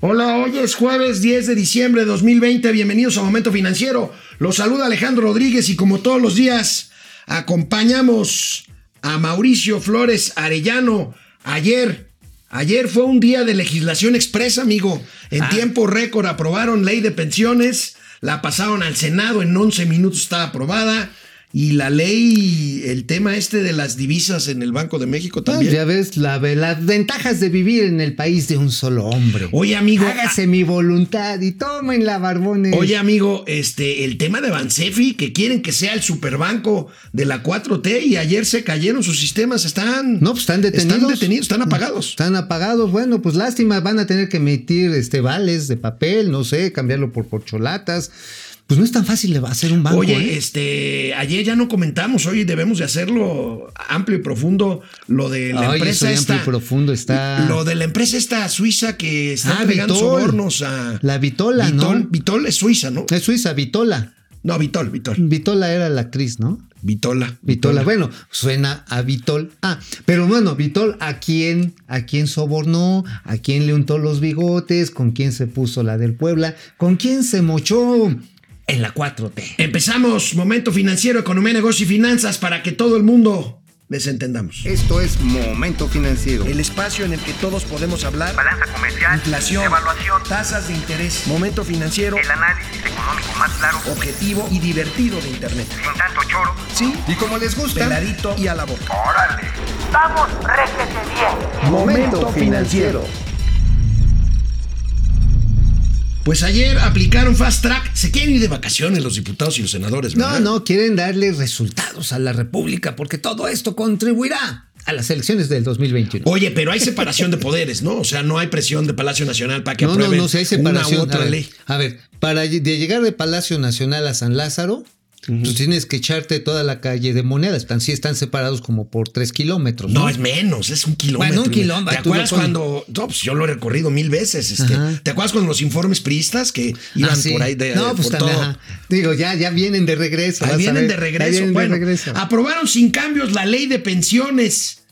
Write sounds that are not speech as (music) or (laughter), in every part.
Hola, hoy es jueves 10 de diciembre de 2020. Bienvenidos a Momento Financiero. Los saluda Alejandro Rodríguez y como todos los días acompañamos a Mauricio Flores Arellano. Ayer, ayer fue un día de legislación expresa, amigo. En Ah. tiempo récord aprobaron ley de pensiones, la pasaron al Senado, en 11 minutos está aprobada. Y la ley, el tema este de las divisas en el Banco de México Ah, también. ya ves la- las ventajas de vivir en el país de un solo hombre. Oye, amigo, Hágase mi voluntad y tomen la barbones. Oye, amigo, este, el tema de Bansefi, que quieren que sea el superbanco de la 4T y ayer se cayeron sus sistemas, están. no, pues están detenidos. Están detenidos, están apagados. Están apagados. Bueno, pues lástima, van a tener que emitir este vales de papel, no sé, cambiarlo por porcholatas. Pues no es tan fácil hacer un banco. Oye, ¿eh? este, ayer ya no comentamos, hoy debemos de hacerlo amplio y profundo, lo de la Ay, empresa de amplio esta. y profundo está- Lo de la empresa esta suiza que está Ah, entregando Vitol. sobornos a. La Vitola, Vitol, ¿no? Vitol es suiza, ¿no? Es Suiza, Vitola. No, Vitol, Vitol. Vitola era la actriz, ¿no? Vitola. Vitola, bueno, suena a Vitol. Ah, pero bueno, Vitol, ¿a quién, ¿a quién sobornó? ¿A quién le untó los bigotes? ¿Con quién se puso la del Puebla? ¿Con quién se mochó en la 4T? Empezamos Momento Financiero, Economía, Negocio y Finanzas para que todo el mundo les entendamos. Esto es Momento Financiero. El espacio en el que todos podemos hablar. balanza comercial, Inflación, evaluación, tasas de interés, momento financiero, el análisis económico más claro, objetivo y divertido de Internet. sin tanto choro. Sí, Y como les gusta, peladito y a la boca. ¡Órale! ¡Vamos, réjete bien! Momento Financiero. Pues ayer aplicaron Fast Track. Se quieren ir de vacaciones los diputados y los senadores, No, ¿verdad? no, quieren darle resultados a la República porque todo esto contribuirá a las elecciones del 2021. Oye, pero hay separación de poderes, ¿no? O sea, no hay presión de Palacio Nacional para que no, no, aprueben no, si hay una separación. u otra a, ver, ley. a ver, para de llegar de Palacio Nacional a San Lázaro, pues tienes que echarte toda la calle de monedas. Están, sí están separados como por tres kilómetros. No, No, es menos, es un kilómetro. Bueno, un kilómetro, ¿Te acuerdas cuando.? No, pues yo lo he recorrido mil veces. Este. ¿Te acuerdas cuando los informes priistas que iban Ah, sí. por ahí de. No, pues por también, todo? ajá. Digo, ya, ya vienen de regreso. Ahí vienen de Ya regreso. vienen de Bueno, regreso. aprobaron sin cambios la ley de pensiones.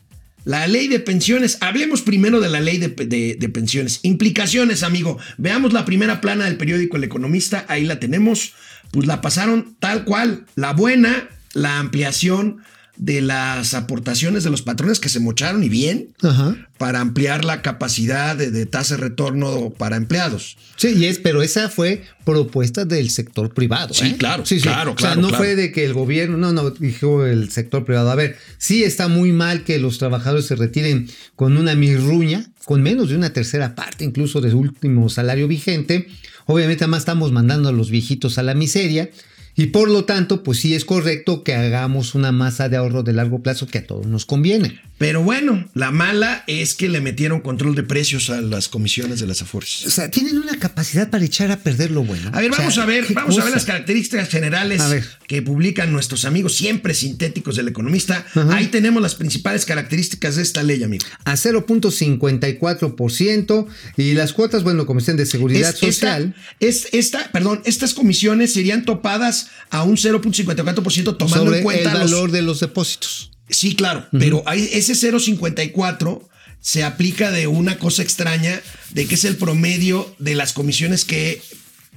La ley de pensiones. Hablemos primero de la ley de, de- de pensiones. Implicaciones, amigo. Veamos la primera plana del periódico El Economista. Ahí la tenemos. Pues la pasaron tal cual. La buena, la ampliación de las aportaciones de los patrones que se mocharon y bien Ajá. para ampliar la capacidad de, de tasa de retorno para empleados. Sí, y es, pero esa fue propuesta del sector privado. Sí, ¿eh? claro, sí, sí. claro, O sea, claro, no claro. fue de que el gobierno, no, no, dijo el sector privado. A ver, sí está muy mal que los trabajadores se retiren con una mirruña, con menos de una tercera parte incluso de su último salario vigente. Obviamente, además estamos mandando a los viejitos a la miseria. Y por lo tanto, pues sí es correcto que hagamos una masa de ahorro de largo plazo que a todos nos conviene. Pero bueno, la mala es que le metieron control de precios a las comisiones de las O Afores. sea, tienen una capacidad para echar a perder lo bueno. A ver, O sea, vamos a ver, ¿qué vamos a ver las características generales que publican nuestros amigos siempre sintéticos del economista. Ajá. Ahí tenemos las principales características de esta ley, amigo. a 0.54% y las cuotas, bueno, Comisión de Seguridad Es Social. Esta, es esta, perdón, estas comisiones serían topadas a un 0.54% tomando sobre en cuenta el los- valor de los depósitos. Sí, claro, pero hay, ese 0.54 se aplica de una cosa extraña, de que es el promedio de las comisiones que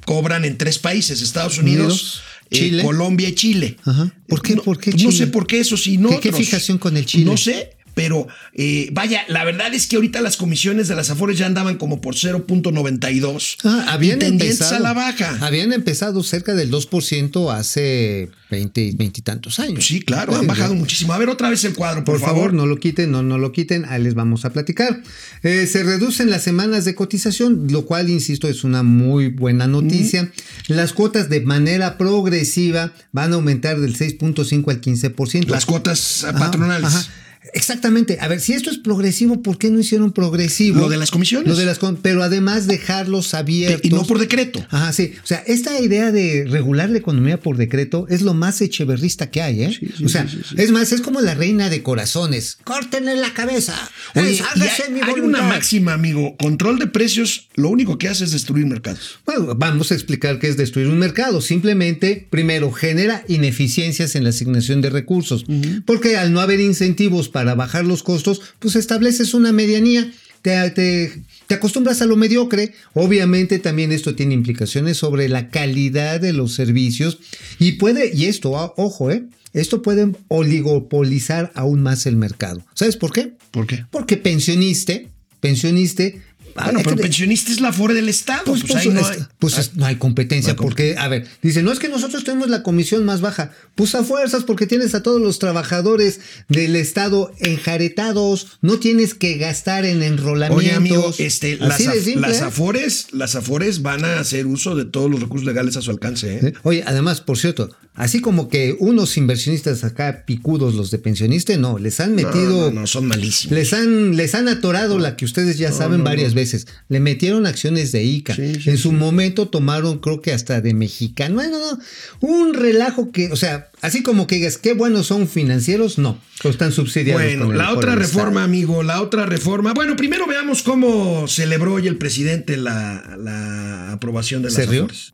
cobran en tres países, Estados Unidos, eh, Chile. Colombia y Chile. Ajá. ¿Por qué? No, ¿Por qué pues No Chile? sé por qué eso sí, no. ¿Qué- fijación con el Chile? No sé. Pero eh, vaya, la verdad es que ahorita las comisiones de las Afores ya andaban como por 0.92. Ah, habían empezado, a la baja. Habían empezado cerca del 2% hace 20, 20 y tantos años. Sí, claro, han Sí, bajado muchísimo. A ver otra vez el cuadro, por, Por favor, no lo quiten, no, no lo quiten, ahí les vamos a platicar. Eh, se reducen las semanas de cotización, lo cual, insisto, es una muy buena noticia. Las cuotas de manera progresiva van a aumentar del 6.5 al 15%. Las cuotas Ajá, patronales. ajá. Exactamente. A ver, si esto es progresivo, ¿por qué no hicieron progresivo? Lo de las comisiones. Lo de las pero además dejarlos abiertos. Y no por decreto. Ajá, sí. O sea, esta idea de regular la economía por decreto es lo más echeverrista que hay, ¿eh? sí, o sea, sí, sí, sí. es más, es como la reina de corazones. Córtenle la cabeza. Oye, hágase hay, mi hay una máxima, amigo. Control de precios, lo único que hace es destruir mercados. Bueno, vamos a explicar qué es destruir un mercado. Simplemente, primero, genera ineficiencias en la asignación de recursos. Porque al no haber incentivos para bajar los costos, pues estableces una medianía. te, te- te acostumbras a lo mediocre. Obviamente también esto tiene implicaciones sobre la calidad de los servicios y puede, y esto, ah, ojo, eh, esto puede oligopolizar aún más el mercado. ¿Sabes por qué? ¿Por qué? Porque pensioniste, pensioniste. Bueno, hay pero que- pensionista es la FORE del Estado. pues, Pues, pues, ahí no es- hay. pues es- no hay competencia no hay porque, a ver, dice, no es que nosotros tenemos la comisión más baja, pues a fuerzas porque tienes a todos los trabajadores del Estado enjaretados, no tienes que gastar en enrolamientos. Oye, amigo, este, las, af- las ¿eh? afores, las afores van a hacer uso de todos los recursos legales a su alcance. ¿Eh? Oye, además, por cierto, así como que unos inversionistas acá picudos, los de pensionista, no, les han metido... no, no, son malísimos. Les han, les han atorado la que ustedes ya saben varias veces. Le metieron acciones de ICA. Sí, sí, en su momento tomaron, creo que hasta de mexicano. Bueno, no. Un relajo que, o sea, así como que digas, qué buenos son financieros, no. Pero están subsidiados. Bueno, la otra reforma, Estado. amigo, la otra reforma. Bueno, primero veamos cómo celebró hoy el presidente la, la aprobación de las.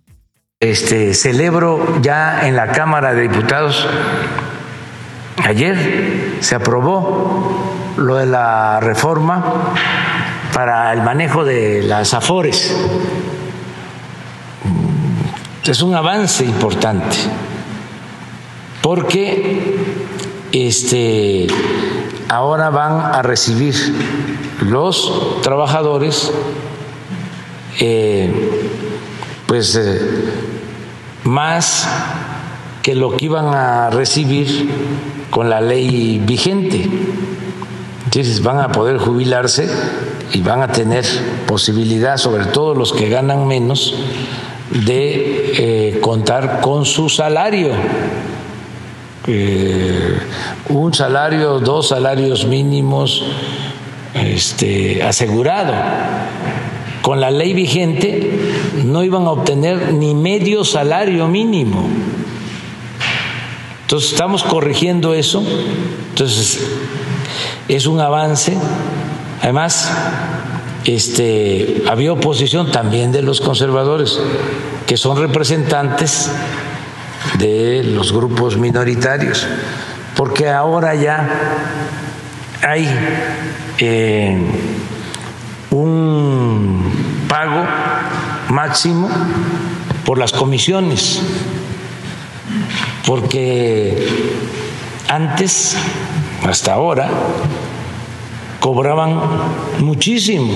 Este, celebro ya en la Cámara de Diputados, ayer se aprobó lo de la reforma para el manejo de las afores. Es un avance importante porque este, ahora van a recibir los trabajadores eh, pues eh, más que lo que iban a recibir con la ley vigente. Entonces van a poder jubilarse y van a tener posibilidad, sobre todo los que ganan menos, de eh, contar con su salario. Eh, un salario, dos salarios mínimos este, asegurado con la ley vigente no iban a obtener ni medio salario mínimo. Entonces estamos corrigiendo eso. Entonces es un avance. Además, este, había oposición también de los conservadores, que son representantes de los grupos minoritarios, porque ahora ya hay eh, un pago máximo por las comisiones, porque antes, hasta ahora, cobraban muchísimo.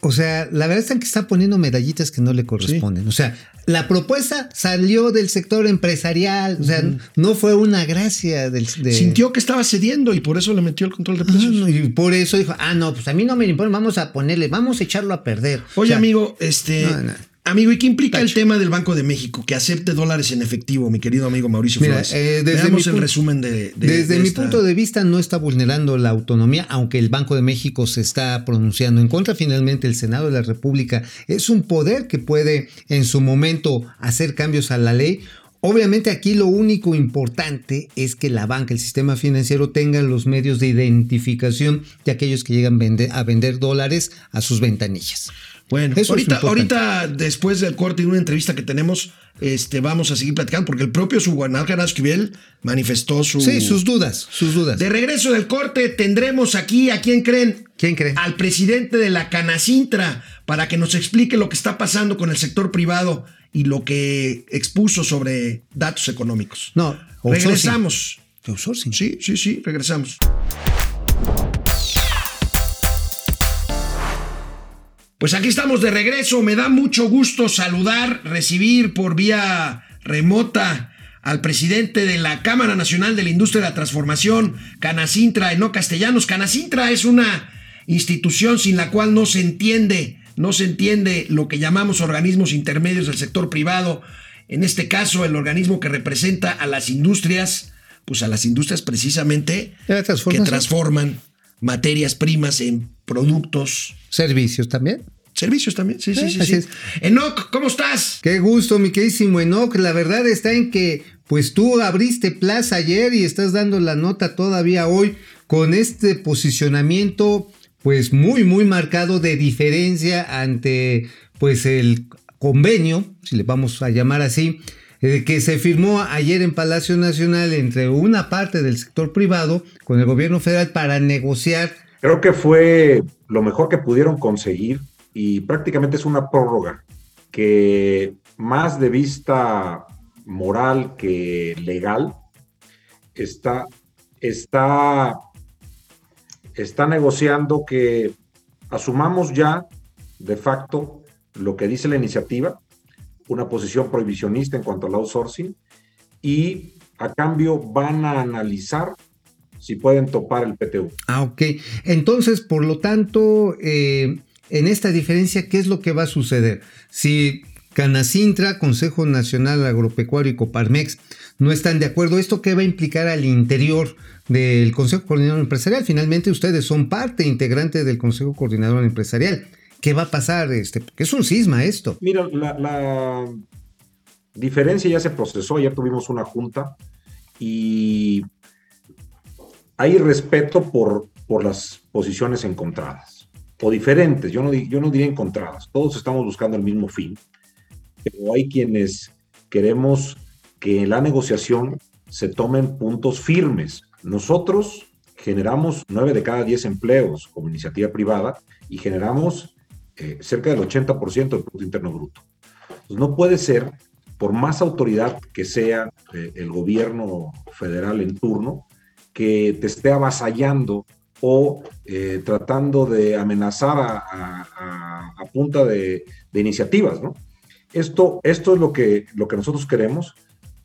O sea, la verdad es que está poniendo medallitas que no le corresponden. O sea, la propuesta salió del sector empresarial. O sea, no fue una gracia del. de- Sintió que estaba cediendo y por eso le metió el control de Ah, precios. no, y por eso dijo, ah, no, pues a mí no me importa, vamos a ponerle, vamos a echarlo a perder. O Oye, sea, amigo, este. No, no. Amigo, ¿y qué implica el tema del Banco de México? Que acepte dólares en efectivo, mi querido amigo Mauricio Mira, Flores. eh, desde Veamos mi el resumen de. de- Desde de mi esta- punto de vista no está vulnerando la autonomía, aunque el Banco de México se está pronunciando en contra. Finalmente el Senado de la República es un poder que puede en su momento hacer cambios a la ley. Obviamente aquí lo único importante es que la banca, el sistema financiero tenga los medios de identificación de aquellos que llegan vende- a vender dólares a sus ventanillas. Bueno, Eso ahorita, después del corte y de una entrevista que tenemos, este, vamos a seguir platicando, porque el propio Suguanal Esquivel manifestó su. Sí, sus dudas, sus dudas. De regreso del corte, tendremos aquí, ¿a quién creen? ¿Quién cree? Al presidente de la Canacintra, para que nos explique lo que está pasando con el sector privado y lo que expuso sobre datos económicos. No, outsourcing. Regresamos. Outsourcing. Sí, sí, sí, regresamos. Pues aquí estamos de regreso. Me da mucho gusto saludar, recibir por vía remota al presidente de la Cámara Nacional de la Industria de la Transformación, Canacintra, no Castellanos. Canacintra es una institución sin la cual no se entiende, no se entiende lo que llamamos organismos intermedios del sector privado. En este caso, el organismo que representa a las industrias, pues a las industrias precisamente ¿De la que transforman materias primas en productos, Servicios también. servicios también. Sí, sí, Eh, sí. así sí. es. Enoch, ¿cómo estás? Qué gusto, mi queridísimo Enoch. La verdad está en que, pues tú abriste plaza ayer y estás dando la nota todavía hoy con este posicionamiento, pues muy, muy marcado de diferencia ante, pues el convenio, si le vamos a llamar así, eh, que se firmó ayer en Palacio Nacional entre una parte del sector privado con el gobierno federal para negociar. Creo que fue lo mejor que pudieron conseguir y prácticamente es una prórroga que más de vista moral que legal está, está, está negociando que asumamos ya de facto lo que dice la iniciativa, una posición prohibicionista en cuanto al outsourcing y a cambio van a analizar si pueden topar el PTU. Ah, ok. Entonces, por lo tanto, eh, en esta diferencia, ¿qué es lo que va a suceder? Si Canacintra, Consejo Nacional Agropecuario y Coparmex no están de acuerdo, ¿esto qué va a implicar al interior del Consejo Coordinador Empresarial? Finalmente, ustedes son parte integrante del Consejo Coordinador Empresarial. ¿Qué va a pasar? Este, es un cisma esto. Mira, la, la diferencia ya se procesó, ya tuvimos una junta y hay respeto por, por las posiciones encontradas o diferentes, yo no, yo no diría encontradas, todos estamos buscando el mismo fin, pero hay quienes queremos que en la negociación se tomen puntos firmes. Nosotros generamos 9 de cada 10 empleos como iniciativa privada y generamos eh, cerca del 80% del Producto Interno Bruto. Pues no puede ser, por más autoridad que sea eh, el gobierno federal en turno, que te esté avasallando o eh, tratando de amenazar a, a, punta de, de, iniciativas, ¿no? Esto, esto es lo que, lo que nosotros queremos,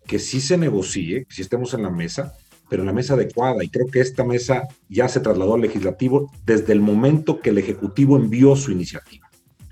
que sí se negocie, que sí estemos en la mesa, pero en la mesa adecuada. Y creo que esta mesa ya se trasladó al legislativo desde el momento que el Ejecutivo envió su iniciativa.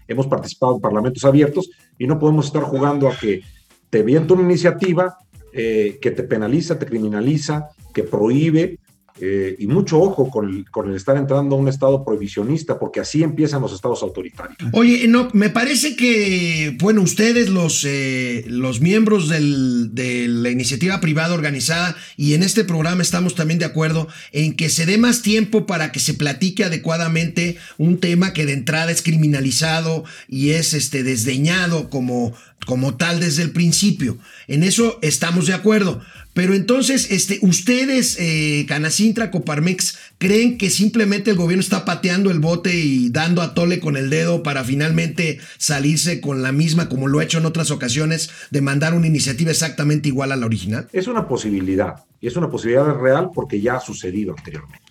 Hemos participado en parlamentos abiertos y no podemos estar jugando a que te viento una iniciativa eh, que te penaliza, te criminaliza, que prohíbe, eh, y mucho ojo con el, con el, estar entrando a un estado prohibicionista, porque así empiezan los estados autoritarios. Oye, no, me parece que, bueno, ustedes, los, eh, los miembros de la iniciativa privada organizada, y en este programa estamos también de acuerdo en que se dé más tiempo para que se platique adecuadamente un tema que de entrada es criminalizado y es este, desdeñado como, como tal desde el principio. En eso estamos de acuerdo. Pero entonces, este, ustedes, eh, Canacintra, Coparmex, ¿creen que simplemente el gobierno está pateando el bote y dando a tole con el dedo para finalmente salirse con la misma, como lo ha hecho en otras ocasiones, de mandar una iniciativa exactamente igual a la original? Es una posibilidad, y es una posibilidad real porque ya ha sucedido anteriormente.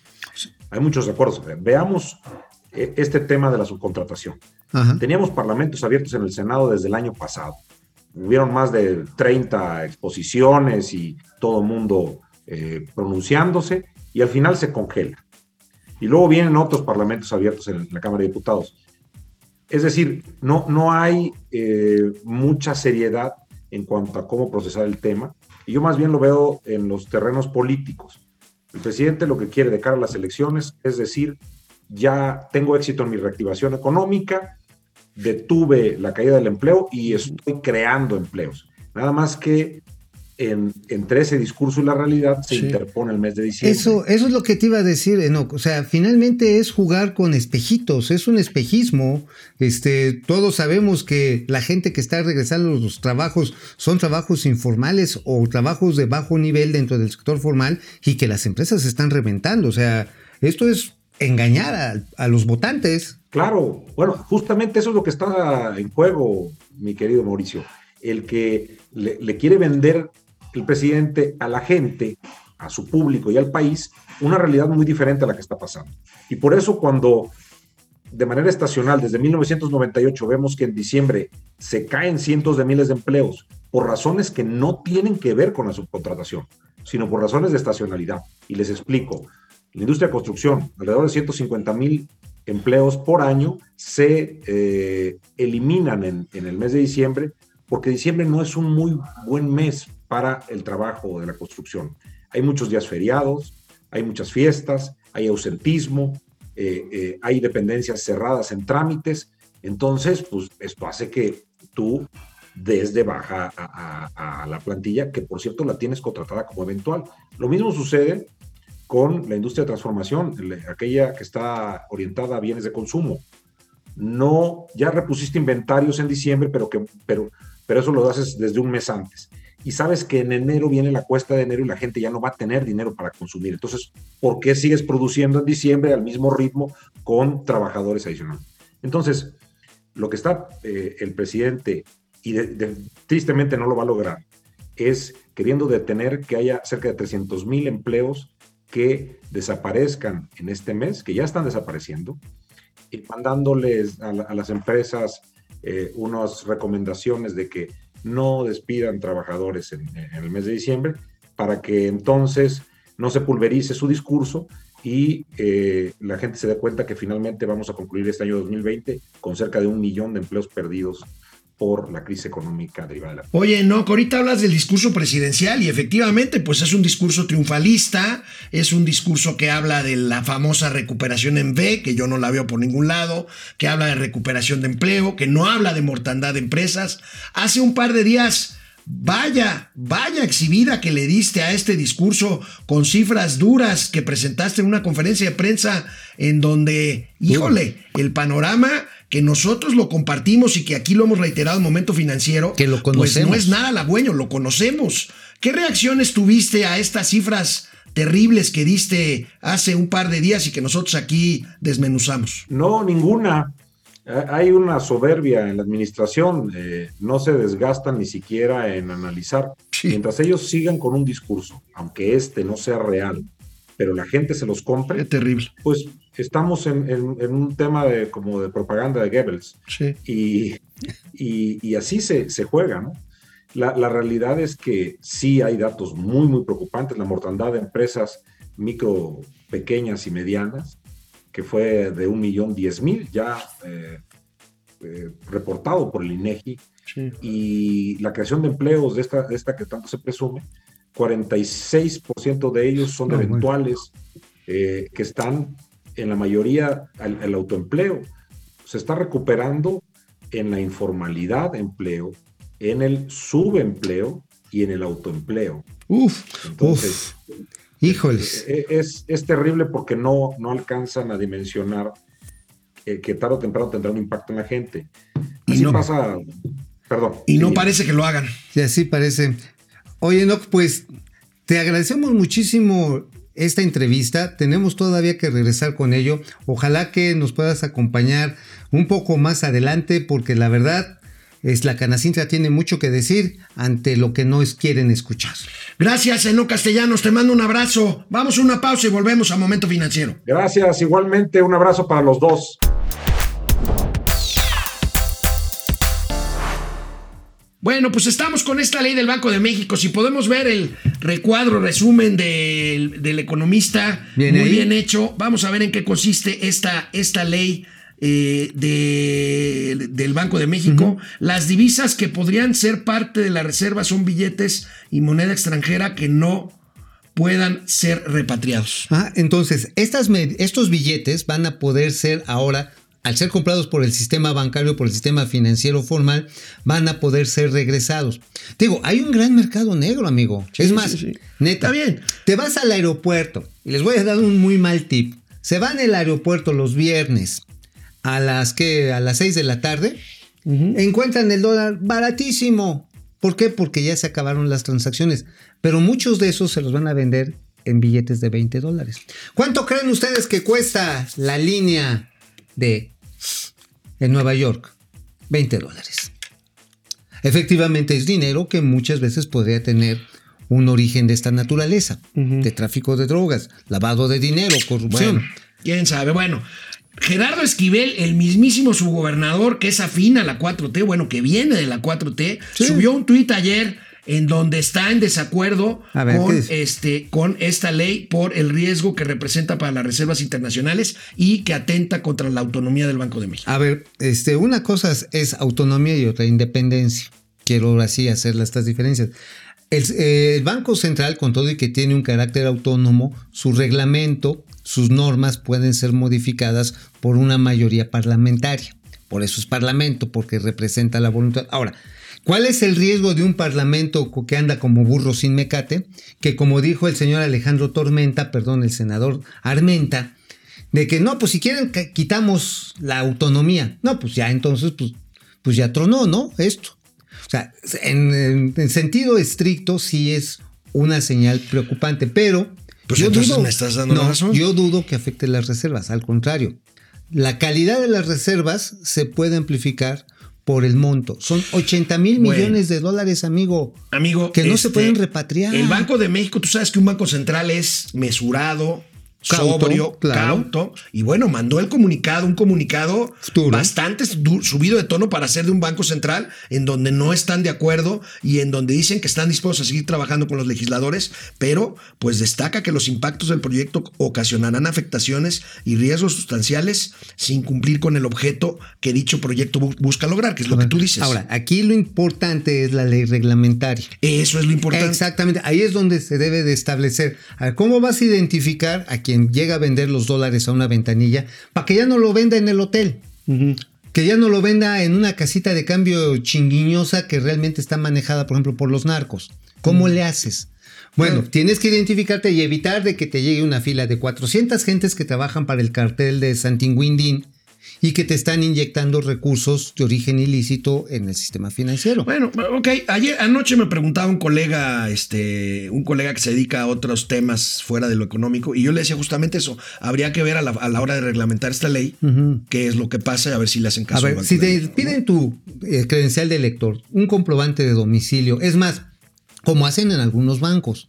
Hay muchos acuerdos. Veamos eh, este tema de la subcontratación. Ajá. Teníamos parlamentos abiertos en el Senado desde el año pasado hubieron más de 30 exposiciones y todo el mundo eh, pronunciándose, y al final se congela. Y luego vienen otros parlamentos abiertos en la Cámara de Diputados. Es decir, no, no hay eh, mucha seriedad en cuanto a cómo procesar el tema, y yo más bien lo veo en los terrenos políticos. El presidente lo que quiere de cara a las elecciones es decir, ya tengo éxito en mi reactivación económica, detuve la caída del empleo y estoy creando empleos. Nada más que en, entre ese discurso y la realidad se sí. interpone el mes de diciembre. Eso, eso es lo que te iba a decir, Enoch. O sea, finalmente es jugar con espejitos, es un espejismo. Este, todos sabemos que la gente que está regresando a los trabajos son trabajos informales o trabajos de bajo nivel dentro del sector formal y que las empresas se están reventando. O sea, esto es engañar a, los votantes. Claro, bueno, justamente eso es lo que está en juego, mi querido Mauricio. El que le, le, quiere vender el presidente a la gente, a su público y al país, una realidad muy diferente a la que está pasando. Y por eso cuando de manera estacional, desde 1998, vemos que en diciembre se caen cientos de miles de empleos por razones que no tienen que ver con la subcontratación, sino por razones de estacionalidad. Y les explico. La industria de construcción, alrededor de 150 mil empleos por año se eh, eliminan en, el mes de diciembre, porque diciembre no es un muy buen mes para el trabajo de la construcción. Hay muchos días feriados, hay muchas fiestas, hay ausentismo, eh, eh, hay dependencias cerradas en trámites, entonces, pues esto hace que tú des de baja a la plantilla, que por cierto la tienes contratada como eventual. Lo mismo sucede con la industria de transformación, aquella que está orientada a bienes de consumo. No, ya repusiste inventarios en diciembre, pero, que, pero, pero eso lo haces desde un mes antes. y sabes que en enero viene la cuesta de enero y la gente ya no va a tener dinero para consumir. Entonces, ¿por qué sigues produciendo en diciembre al mismo ritmo con trabajadores adicionales? Entonces, lo que está eh, el presidente, y tristemente no lo va a lograr, es queriendo detener que haya cerca de 300 mil empleos que desaparezcan en este mes, que ya están desapareciendo, y mandándoles a, la- a las empresas eh, unas recomendaciones de que no despidan trabajadores en, en el mes de diciembre para que entonces no se pulverice su discurso y eh, la gente se dé cuenta que finalmente vamos a concluir este año 2020 con cerca de un millón de empleos perdidos por la crisis económica derivada de la Oye, no, que ahorita hablas del discurso presidencial y efectivamente, pues es un discurso triunfalista, es un discurso que habla de la famosa recuperación en V, que yo no la veo por ningún lado, que habla de recuperación de empleo, que no habla de mortandad de empresas. Hace un par de días, vaya, vaya exhibida que le diste a este discurso con cifras duras que presentaste en una conferencia de prensa en donde, híjole, el panorama que nosotros lo compartimos y que aquí lo hemos reiterado en Momento Financiero, Que lo pues no conocemos. es nada halagüeño, lo conocemos. ¿Qué reacciones tuviste a estas cifras terribles que diste hace un par de días y que nosotros aquí desmenuzamos? No, ninguna. Hay una soberbia en la administración, eh, no se desgastan ni siquiera en analizar. Sí. Mientras ellos sigan con un discurso, aunque este no sea real, pero la gente se los Qué compre, terrible. pues estamos en, en- en un tema de, como de propaganda de Goebbels. Sí. Y, y- y así se, se juega, ¿no? La, la realidad es que sí hay datos muy, muy preocupantes. La mortandad de empresas micro, pequeñas y medianas, que fue de un millón diez mil, ya eh, eh, reportado por el INEGI, sí. y la creación de empleos de esta, de esta que tanto se presume, 46% de ellos son No, bueno. eventuales, eh, que están en la mayoría al, al autoempleo. Se está recuperando en la informalidad de empleo, en el subempleo y en el autoempleo. Uf. Entonces, Híjoles. e- es, es terrible porque no, no alcanzan a dimensionar eh, que tarde o temprano tendrá un impacto en la gente. Y no- pasa, perdón. Y no sí. parece que lo hagan. Y así parece. Oye, no, pues te agradecemos muchísimo esta entrevista. Tenemos todavía que regresar con ello. Ojalá que nos puedas acompañar un poco más adelante, porque la verdad es la Canacintra tiene mucho que decir ante lo que no es- quieren escuchar. Gracias, Eno Castellanos. Te mando un abrazo. Vamos a una pausa y volvemos a Momento Financiero. Gracias, igualmente un abrazo para los dos. Bueno, pues estamos con esta ley del Banco de México. Si podemos ver el recuadro, resumen del, del economista, ¿Viene muy ahí? bien hecho. Vamos a ver en qué consiste esta, esta ley eh, de- del Banco de México. Las divisas que podrían ser parte de la reserva son billetes y moneda extranjera que no puedan ser repatriados. Ah, entonces, estas estos billetes van a poder ser ahora, al ser comprados por el sistema bancario, por el sistema financiero formal, van a poder ser regresados. Te digo, hay un gran mercado negro, amigo. Sí, es más, sí. neta, Está bien. te vas al aeropuerto y les voy a dar un muy mal tip. Se van al aeropuerto los viernes a las que a las 6 de la tarde, encuentran el dólar baratísimo. ¿Por qué? Porque ya se acabaron las transacciones. Pero muchos de esos se los van a vender en billetes de 20 dólares. ¿Cuánto creen ustedes que cuesta la línea de en Nueva York? 20 dólares. Efectivamente es dinero que muchas veces podría tener un origen de esta naturaleza, de tráfico de drogas, lavado de dinero, corrupción. Bueno, quién sabe. Bueno, Gerardo Esquivel, el mismísimo subgobernador que es afín a la 4T, bueno, que viene de la 4T, Sí. subió un tuit ayer en donde está en desacuerdo este, con esta ley por el riesgo que representa para las reservas internacionales y que atenta contra la autonomía del Banco de México. A ver, este, una cosa es, es autonomía y otra independencia. Quiero ahora sí hacer estas diferencias. El, eh, el Banco Central, con todo y que tiene un carácter autónomo, su reglamento, sus normas pueden ser modificadas por una mayoría parlamentaria. Por eso es parlamento, porque representa la voluntad. Ahora, ¿cuál es el riesgo de un parlamento que anda como burro sin mecate? Que como dijo el señor Alejandro Tormenta, perdón, el senador Armenta, de que no, pues si quieren que quitamos la autonomía. No, pues ya entonces, pues, pues ya tronó, ¿no? Esto. O sea, en, en- en sentido estricto sí es una señal preocupante, pero Pues entonces me estás dando no, razón. Yo dudo que afecte las reservas, al contrario. La calidad de las reservas se puede amplificar por el monto. Son 80 mil Bueno. millones de dólares, amigo. Amigo. Que no se este, pueden repatriar. El Banco de México, tú sabes que un banco central es mesurado, Cauto, sobrio, claro. cauto. Y bueno, mandó el comunicado, un comunicado Duro. bastante subido de tono para ser de un banco central en donde no están de acuerdo y en donde dicen que están dispuestos a seguir trabajando con los legisladores, pero pues destaca que los impactos del proyecto ocasionarán afectaciones y riesgos sustanciales sin cumplir con el objeto que dicho proyecto bu- busca lograr, que es lo que tú dices. Ahora, aquí lo importante es la ley reglamentaria. Eso es lo importante. Exactamente, ahí es donde se debe de establecer. A ver, ¿cómo vas a identificar a quien llega a vender los dólares a una ventanilla para que ya no lo venda en el hotel? Que ya no lo venda en una casita de cambio chinguiñosa que realmente está manejada, por ejemplo, por los narcos. ¿Cómo le haces? Bueno, tienes que identificarte y evitar de que te llegue una fila de 400 gentes que trabajan para el cartel de Santinguindín y que te están inyectando recursos de origen ilícito en el sistema financiero. Bueno, ok. Ayer anoche me preguntaba un colega, este, un colega que se dedica a otros temas fuera de lo económico, y yo le decía justamente eso. Habría que ver a la, a la hora de reglamentar esta ley qué es lo que pasa y a ver si le hacen A caso. al ver, si te piden tu eh, credencial de lector, un comprobante de domicilio, es más, como hacen en algunos bancos.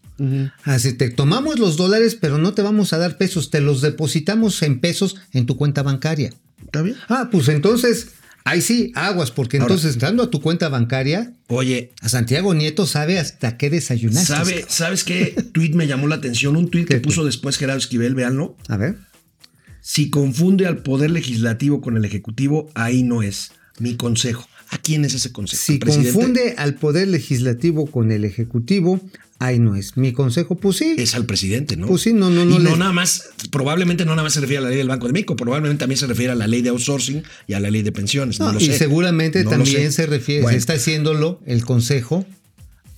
Así te tomamos los dólares, pero no te vamos a dar pesos, te los depositamos en pesos en tu cuenta bancaria. ¿Está bien? Ah, pues entonces, ahí sí, aguas, porque Ahora- entonces entrando a tu cuenta bancaria, Oye, a Santiago Nieto sabe hasta qué desayunaste. ¿sabe. ¿sabes qué tweet me llamó la atención? Un tweet que ¿Qué puso después Gerardo Esquivel, véanlo. A ver. Si confunde al poder legislativo con el ejecutivo, ahí no es. Mi consejo. ¿A quién es ese consejo? Si confunde al poder legislativo con el ejecutivo, ahí no es. Mi consejo, pues sí. Es al presidente, ¿no? Pues sí, no, no, no Y no les- nada más, probablemente no nada más se refiere a la ley del Banco de México, probablemente también se refiere a la ley de outsourcing y a la ley de pensiones. No, No, lo y sé. seguramente No también se refiere, Bueno, se está haciéndolo el consejo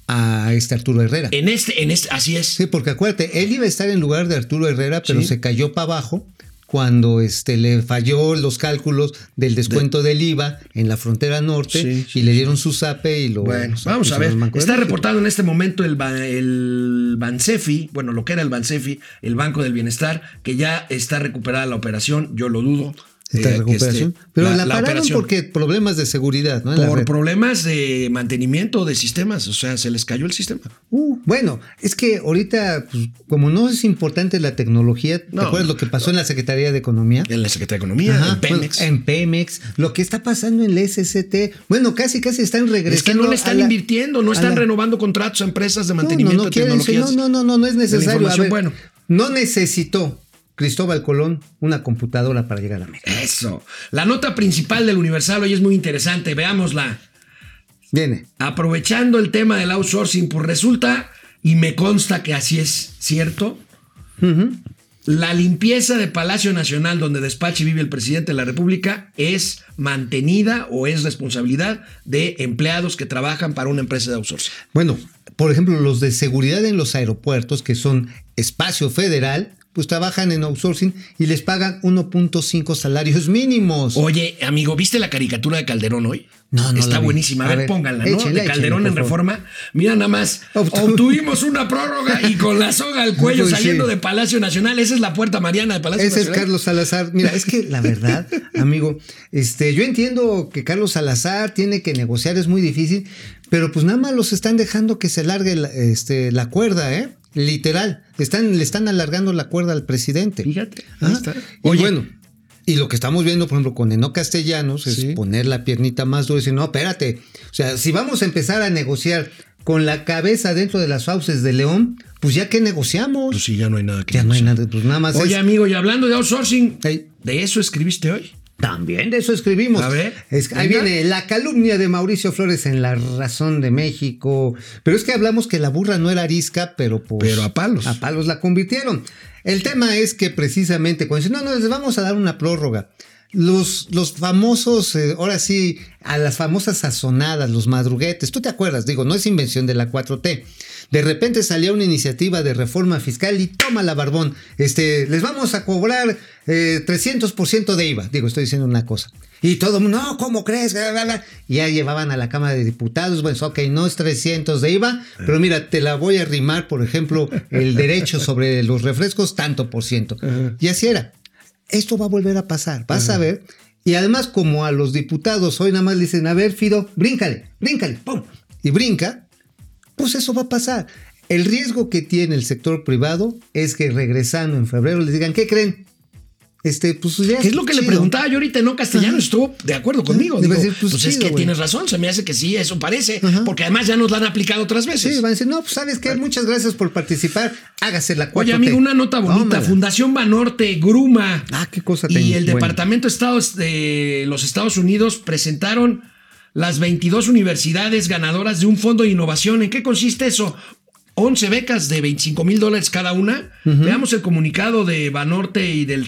a este Arturo Herrera. En este, en este, así es. Sí, porque acuérdate, él iba a estar en lugar de Arturo Herrera, pero Sí. se cayó para abajo cuando este, le falló los cálculos del descuento del IVA en la frontera norte Sí, sí, y le dieron su zape y lo... Bueno, vamos a ver. Está reportado en este momento el, el Bansefi, bueno, lo que era el Bansefi, el Banco del Bienestar, que ya está recuperada la operación. Yo lo dudo. Esta eh, que recuperación. esté- pero la, la pararon operación. porque problemas de seguridad, ¿no? En Por problemas de mantenimiento de sistemas, o sea, se les cayó el sistema. Uh, bueno, es que ahorita, pues, como no es importante la tecnología, ¿te No. acuerdas lo que pasó en la Secretaría de Economía? En la Secretaría de Economía, Ajá, en Pemex. bueno, en Pemex, lo que está pasando en la SCT, bueno, casi casi están regresando. Es que no le están la- invirtiendo, no están la- renovando contratos a empresas de No, mantenimiento no, no de quieren, tecnologías. no, no, no, no es de la necesario. A información. ver, Bueno, no necesitó Cristóbal Colón una computadora para llegar a América. eso. La nota principal del Universal hoy es muy interesante, veámosla. Viene. Aprovechando el tema del outsourcing, pues resulta, y me consta que así es cierto, la limpieza de Palacio Nacional, donde despacha y vive el presidente de la República, es mantenida o es responsabilidad de empleados que trabajan para una empresa de outsourcing. Bueno, por ejemplo, los de seguridad en los aeropuertos, que son espacio federal, pues trabajan en outsourcing y les pagan 1.5 salarios mínimos. Oye, amigo, ¿viste la caricatura de Calderón hoy? No, no Está buenísima. A, ver, ver, pónganla, ¿no? de Calderón en reforma. Mira nada más. Obtu- Obtuvimos una prórroga y con la soga al (laughs) cuello saliendo de Palacio Nacional. Esa es la puerta Mariana de Palacio Ese es Nacional. Carlos Salazar. Mira, es que la verdad, (laughs) amigo, este, yo entiendo que Carlos Salazar tiene que negociar, es muy difícil, pero pues nada más los están dejando que se largue la, este, la cuerda, ¿eh? Literal. Están, le están alargando la cuerda al presidente. Fíjate. ahí está. Y Oye, bueno, y lo que estamos viendo, por ejemplo, con Eno Castellanos es Sí. poner la piernita más dura y decir, no, espérate. O sea, si vamos a empezar a negociar con la cabeza dentro de las fauces de León, pues ya que negociamos. pues sí, ya no hay nada que ya no hay nada, pues nada más Oye, es- amigo, y hablando de outsourcing. ¿de eso escribiste hoy? También de eso escribimos. A ver, Es- ahí venga. viene la calumnia de Mauricio Flores en La Razón de México. Pero es que hablamos que la burra no era arisca, pero pues. Pero a palos. A palos la convirtieron. El tema es que precisamente cuando dicen, no, no, les vamos a dar una prórroga. Los, los famosos, eh, ahora sí, a las famosas sazonadas, los madruguetes, tú te acuerdas, digo, no es invención de la 4T. De repente salía una iniciativa de reforma fiscal y toma la barbón, este, les vamos a cobrar eh, 300% de IVA, digo, estoy diciendo una cosa. Y todo el mundo, no, ¿cómo crees? Bla, bla, bla. Y ya llevaban a la Cámara de Diputados, bueno, ok, no es 300 de IVA, pero mira, te la voy a rimar, por ejemplo, el derecho sobre los refrescos, tanto por ciento. Y así era. Esto va a volver a pasar, vas a ver. Y además, como a los diputados hoy nada más le dicen, a ver, Fido, bríncale, bríncale, pum. Y brinca, pues eso va a pasar. El riesgo que tiene el sector privado es que regresando en febrero les digan, ¿qué creen? Este, pues ya ¿Qué es lo que le preguntaba yo ahorita? No, castellano estuvo de acuerdo conmigo. Digo, decir, pues, pues, es que tienes razón, se me hace que sí, eso parece. Ajá. Porque además ya nos la han aplicado otras veces. Sí, van a decir, no, pues sabes qué, muchas gracias por participar, hágase la 4T. Oye, amigo, una nota bonita. Tómala. Fundación Banorte, Gruma. Ah, qué cosa Y el. Departamento de Estados de los Estados Unidos presentaron las 22 universidades ganadoras de un fondo de innovación. ¿En qué consiste eso? 11 becas de 25 mil dólares cada una. Veamos el comunicado de Banorte y del,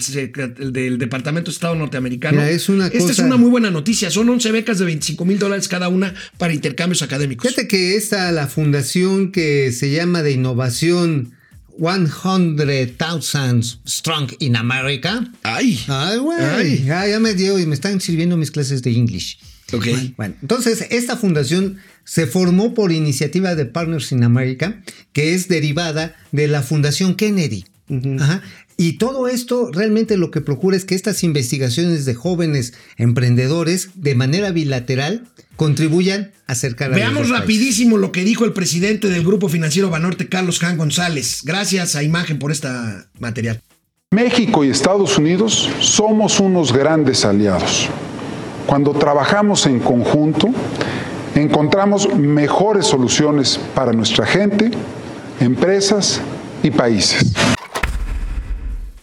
del Departamento de Estado norteamericano. Mira, es una Esta es una muy buena noticia. Son 11 becas de 25 mil dólares cada una para intercambios académicos. Fíjate que esta, la fundación que se llama de innovación 100,000 Strong in America. Ay. Ay, güey. Ay. Ya, ya me dio y me están sirviendo mis clases de English. Ok. Bueno, entonces esta fundación se formó por iniciativa de Partners in America, que es derivada de la Fundación Kennedy. Ajá. Y todo esto realmente lo que procura es que estas investigaciones de jóvenes emprendedores de manera bilateral contribuyan a acercar a Veamos países. rapidísimo lo que dijo el presidente del Grupo Financiero Banorte, Carlos Jan González. Gracias a Imagen por esta material. México y Estados Unidos somos unos grandes aliados. Cuando trabajamos en conjunto, encontramos mejores soluciones para nuestra gente, empresas y países.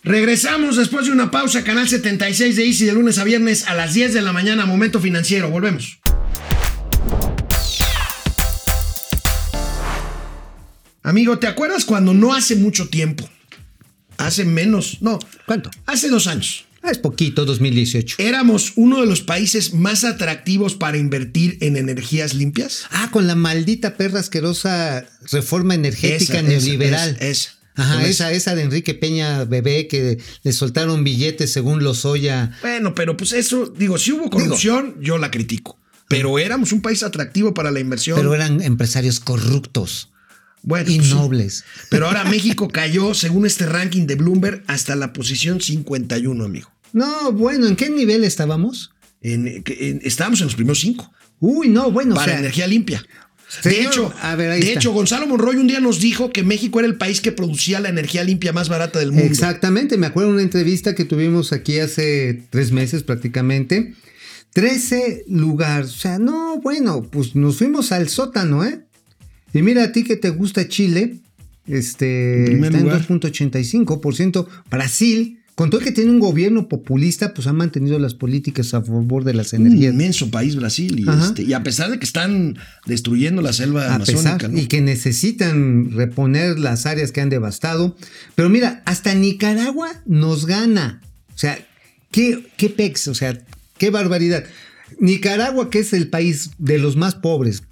Regresamos después de una pausa, Canal 76 de Easy de lunes a viernes a las 10 de la mañana, Momento Financiero. Volvemos. Amigo, ¿te acuerdas cuando no hace mucho tiempo? Hace menos, no. ¿Cuánto? Hace dos años. Es poquito, 2018. Éramos uno de los países más atractivos para invertir en energías limpias. Ah, con la maldita perra asquerosa reforma energética Esa, neoliberal. esa, esa. Ajá, esa, esa de Enrique Peña Bebé que le soltaron billetes según Lozoya. Bueno, pero pues eso, digo, si hubo corrupción, yo la critico. Pero éramos un país atractivo para la inversión. Pero eran empresarios corruptos bueno, y pues, nobles. Pero ahora (laughs) México cayó, según este ranking de Bloomberg, hasta la posición 51, amigo. No, bueno, ¿en qué nivel estábamos? En, que- en- estábamos en los primeros cinco Uy, no, bueno, para o sea, energía limpia. de hecho, a ver, de hecho, Gonzalo Monroy un día nos dijo que México era el país que producía la energía limpia más barata del mundo. Exactamente, me acuerdo de una entrevista que tuvimos aquí hace tres meses prácticamente. 13 lugares, o sea, no, bueno, pues nos fuimos al sótano, ¿eh? Y mira a ti que te gusta Chile, este, está en lugar. 2.85%, Brasil, con todo que tiene un gobierno populista, pues ha mantenido las políticas a favor de las Un energías. inmenso país Brasil y, este, y a pesar de que están destruyendo la selva a amazónica, pesar ¿no? y que necesitan reponer las áreas que han devastado. Pero mira, hasta Nicaragua nos gana. O sea, qué, qué pex, o sea, qué barbaridad. Nicaragua, que es el país de los más pobres,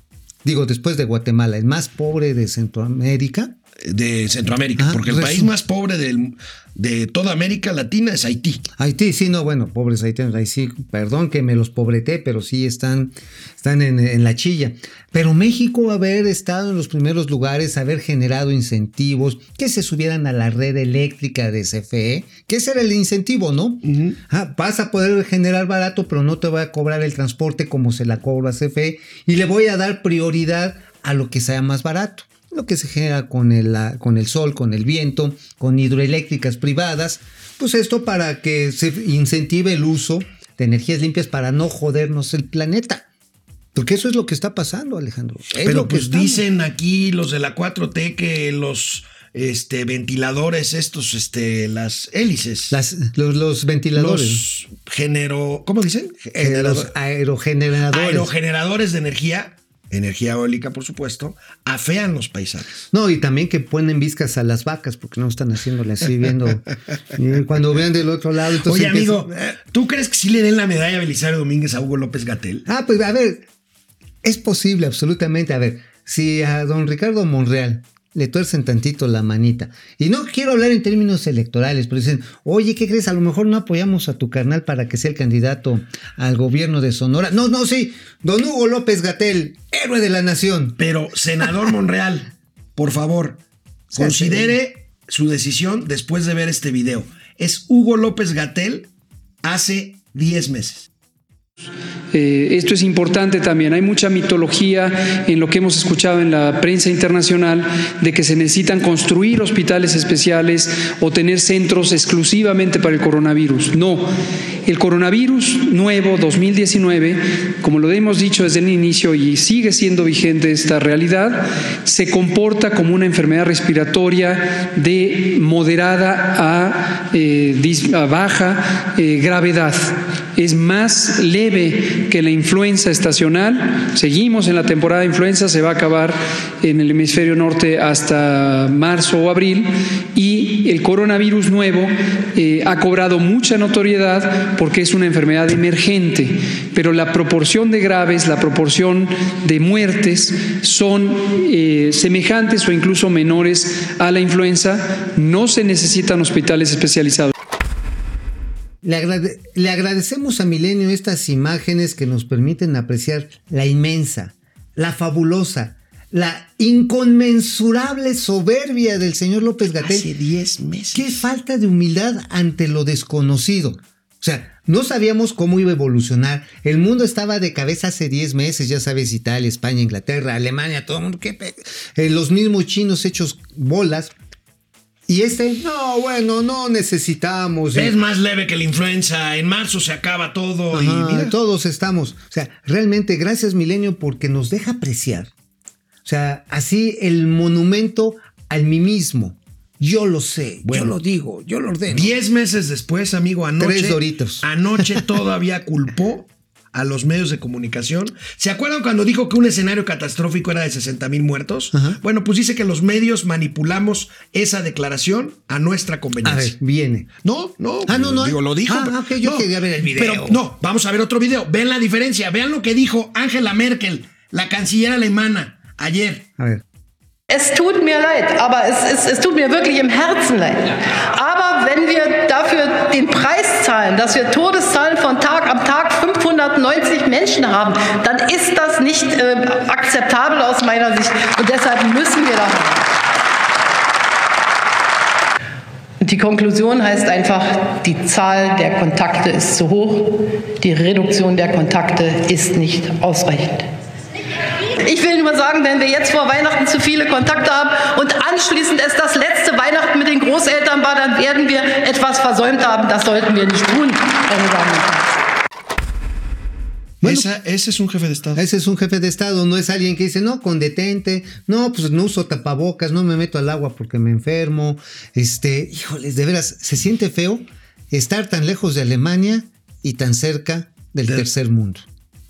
digo, después de Guatemala, el más pobre de Centroamérica. De Centroamérica, porque el resu- país más pobre del- de toda América Latina es Haití. Haití, sí, no, bueno, pobres haitianos, ahí sí, perdón que me los pobreté, pero sí están, están en, en la chilla. Pero México haber estado en los primeros lugares, haber generado incentivos, que se subieran a la red eléctrica de CFE, que ese era el incentivo, ¿no? Ah, vas a poder generar barato, pero no te voy a cobrar el transporte como se la cobra CFE, y le voy a dar prioridad a lo que sea más barato lo que se genera con el, con el sol, con el viento, con hidroeléctricas privadas, pues esto para que se incentive el uso de energías limpias para no jodernos el planeta. Porque eso es lo que está pasando, Alejandro. Es Pero lo que pues estamos. dicen aquí los de la 4T que los este, ventiladores, estos, este, las hélices, Las- los, los ventiladores, los genero, ¿cómo dicen? los Generador- aerogeneradores. aerogeneradores de energía, energía eólica, por supuesto, afean los paisajes. No, y también que ponen viscas a las vacas porque no están haciéndole así viendo. cuando vean del otro lado, entonces. Oye, amigo, ¿tú crees que sí le den la medalla a Belisario Domínguez a Hugo López Gatel? Ah, pues a ver, es posible, absolutamente. A ver, si a don Ricardo Monreal le tuercen tantito la manita. Y no quiero hablar en términos electorales, pero dicen, oye, ¿qué crees? A lo mejor no apoyamos a tu carnal para que sea el candidato al gobierno de Sonora. No, no, sí, don Hugo López Gatel, héroe de la nación. Pero, senador Monreal, (laughs) por favor, considere su decisión después de ver este video. Es Hugo López Gatel hace 10 meses. Eh, esto es importante también. Hay mucha mitología en lo que hemos escuchado en la prensa internacional de que se necesitan construir hospitales especiales o tener centros exclusivamente para el coronavirus. No, el coronavirus nuevo 2019, como lo hemos dicho desde el inicio y sigue siendo vigente esta realidad, se comporta como una enfermedad respiratoria de moderada a, eh, baja eh, gravedad. Es más leve que la influenza estacional. Seguimos en la temporada de influenza, se va a acabar en el hemisferio norte hasta marzo o abril. Y el coronavirus nuevo eh, ha cobrado mucha notoriedad porque es una enfermedad emergente, pero la proporción de graves, la proporción de muertes son eh, semejantes o incluso menores a la influenza. No se necesitan hospitales especializados. Le, agrade- le agradecemos a Milenio estas imágenes que nos permiten apreciar la inmensa, la fabulosa, la inconmensurable soberbia del señor López Gatel. Hace 10 meses. Qué falta de humildad ante lo desconocido. O sea, no sabíamos cómo iba a evolucionar. El mundo estaba de cabeza hace 10 meses, ya sabes, Italia, España, Inglaterra, Alemania, todo el mundo. qué eh, los mismos chinos hechos bolas. Y este, no, bueno, no necesitamos. Es más leve que la influenza. En marzo se acaba todo y mira. todos estamos. O sea, realmente gracias Milenio porque nos deja apreciar. O sea, así el monumento al mí mismo. Yo lo sé, Bueno. yo lo digo, yo lo ordeno. 10 meses después, amigo, anoche. Tres Doritos. Anoche (laughs) todavía culpó a los medios de comunicación. ¿Se acuerdan cuando dijo que un escenario catastrófico era de 60 mil muertos? Ajá. Bueno, pues dice que los medios manipulamos esa declaración a nuestra A conveniencia. ver, viene. No, no. Ah, no, no. Digo, lo dijo. Ah, pero- ok, yo no, quería ver el video. Pero no, vamos a ver otro video. Vean la diferencia. Vean lo que dijo Angela Merkel, la canciller alemana, ayer. A ver. Es tut mir leid, aber es, es, es tut mir wirklich im Herzen leid. Aber wenn wir dafür den Preis zahlen, dass wir Todeszahlen von Tag am Tag 590 Menschen haben, dann ist das nicht äh, akzeptabel aus meiner Sicht. Und deshalb müssen wir da die Konklusion heißt einfach, die Zahl der Kontakte ist zu hoch, die Reduktion der Kontakte ist nicht ausreichend. Ich will nur sagen, wenn wir jetzt vor Weihnachten zu viele Kontakte haben und anschließend es das letzte Weihnachten mit den Großeltern war, dann werden wir etwas versäumt haben. Das sollten wir nicht tun, meine Damen und Herren. Bueno. Esa- ese es un jefe de Estado. Ese es un jefe de Estado, no es alguien que dice, no, con detente, no, pues no uso tapabocas, no me meto al agua porque me enfermo. Este, híjoles, de veras, se siente feo estar tan lejos de Alemania y tan cerca del De- tercer mundo.